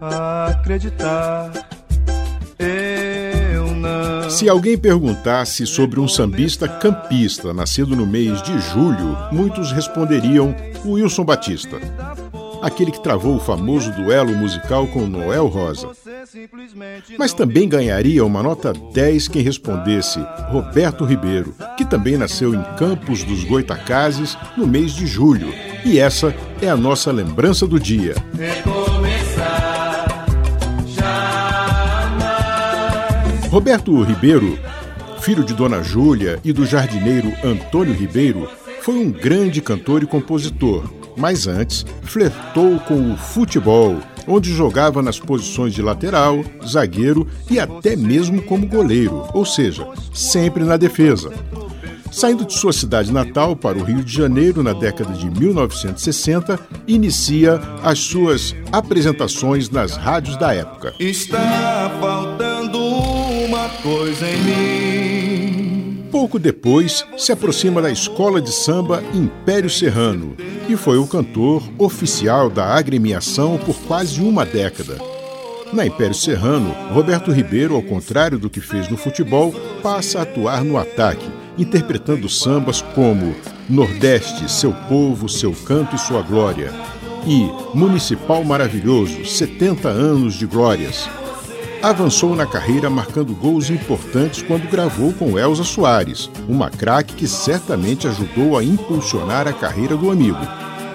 acreditar. Eu não. Se alguém perguntasse sobre um sambista campista nascido no mês de julho, muitos responderiam Wilson Batista. Aquele que travou o famoso duelo musical com Noel Rosa. Mas também ganharia uma nota 10 quem respondesse Roberto Ribeiro, que também nasceu em Campos dos Goitacazes no mês de julho. E essa é a nossa lembrança do dia. Roberto Ribeiro, filho de Dona Júlia e do jardineiro Antônio Ribeiro, foi um grande cantor e compositor, mas antes flertou com o futebol, onde jogava nas posições de lateral, zagueiro e até mesmo como goleiro, ou seja, sempre na defesa. Saindo de sua cidade natal para o Rio de Janeiro na década de 1960, inicia as suas apresentações nas rádios da época. Está faltando coisa em mim. Pouco depois, se aproxima da escola de samba Império Serrano e foi o cantor oficial da agremiação por quase uma década. Na Império Serrano, Roberto Ribeiro, ao contrário do que fez no futebol, passa a atuar no ataque, interpretando sambas como Nordeste, Seu Povo, Seu Canto e Sua Glória e Municipal Maravilhoso, 70 anos de glórias. Avançou na carreira marcando gols importantes quando gravou com Elza Soares, uma craque que certamente ajudou a impulsionar a carreira do amigo.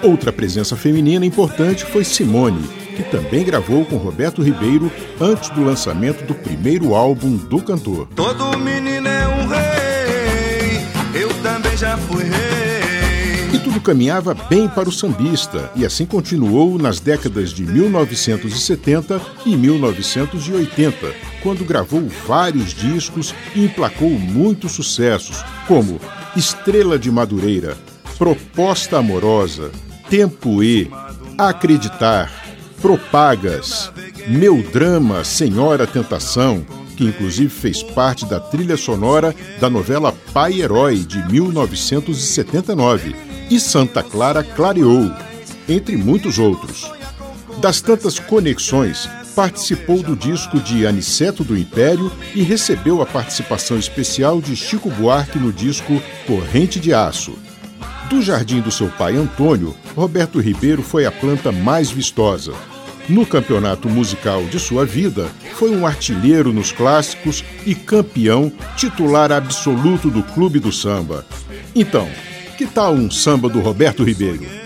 Outra presença feminina importante foi Simone, que também gravou com Roberto Ribeiro antes do lançamento do primeiro álbum do cantor. Todo menino é um rei, eu também já fui rei. E tudo caminhava bem para o sambista, e assim continuou nas décadas de 1970 e 1980, quando gravou vários discos e emplacou muitos sucessos, como Estrela de Madureira, Proposta Amorosa, Tempo E, Acreditar, Propagas, Meu Drama Senhora Tentação, que inclusive fez parte da trilha sonora da novela Pai Herói de 1979, e Santa Clara Clareou, entre muitos outros. Das tantas conexões, participou do disco de Aniceto do Império e recebeu a participação especial de Chico Buarque no disco Corrente de Aço. Do jardim do seu pai Antônio, Roberto Ribeiro foi a planta mais vistosa. No campeonato musical de sua vida, foi um artilheiro nos clássicos e campeão titular absoluto do Clube do Samba. Então, que tal um samba do Roberto Ribeiro?